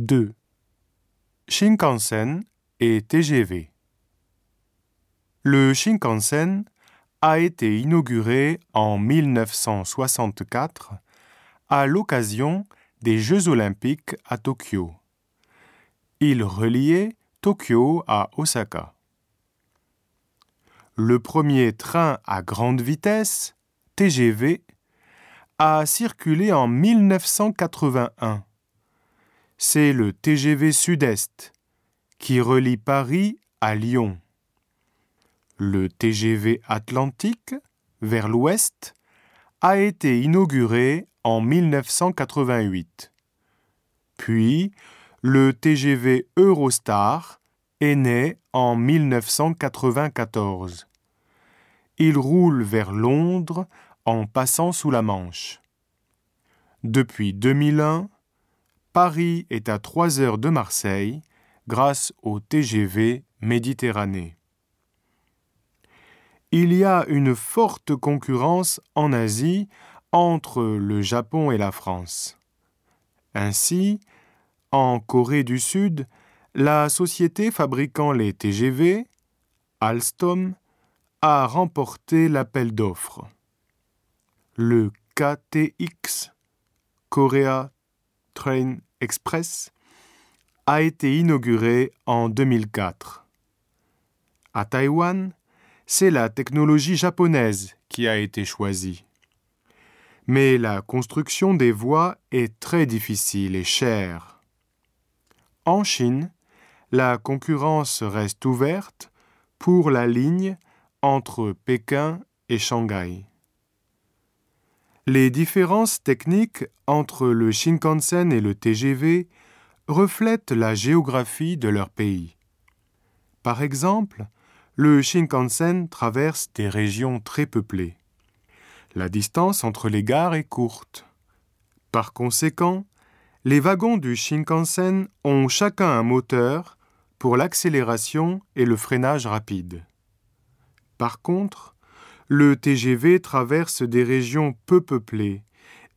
2. Shinkansen et TGV. Le Shinkansen a été inauguré en 1964 à l'occasion des Jeux olympiques à Tokyo. Il reliait Tokyo à Osaka. Le premier train à grande vitesse, TGV, a circulé en 1981. C'est le TGV Sud-Est qui relie Paris à Lyon. Le TGV Atlantique, vers l'ouest, a été inauguré en 1988. Puis, le TGV Eurostar est né en 1994. Il roule vers Londres en passant sous la Manche. Depuis 2001, Paris est à 3 heures de Marseille grâce au TGV Méditerranée. Il y a une forte concurrence en Asie entre le Japon et la France. Ainsi, en Corée du Sud, la société fabriquant les TGV, Alstom, a remporté l'appel d'offres. Le KTX, Korea Train Express, a été inauguré en 2004. À Taïwan, c'est la technologie japonaise qui a été choisie. Mais la construction des voies est très difficile et chère. En Chine, la concurrence reste ouverte pour la ligne entre Pékin et Shanghai. Les différences techniques entre le Shinkansen et le TGV reflètent la géographie de leur pays. Par exemple, le Shinkansen traverse des régions très peuplées. La distance entre les gares est courte. Par conséquent, les wagons du Shinkansen ont chacun un moteur pour l'accélération et le freinage rapide. Par contre, le TGV traverse des régions peu peuplées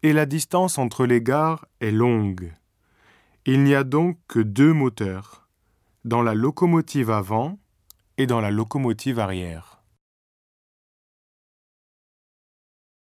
et la distance entre les gares est longue. Il n'y a donc que deux moteurs, dans la locomotive avant et dans la locomotive arrière.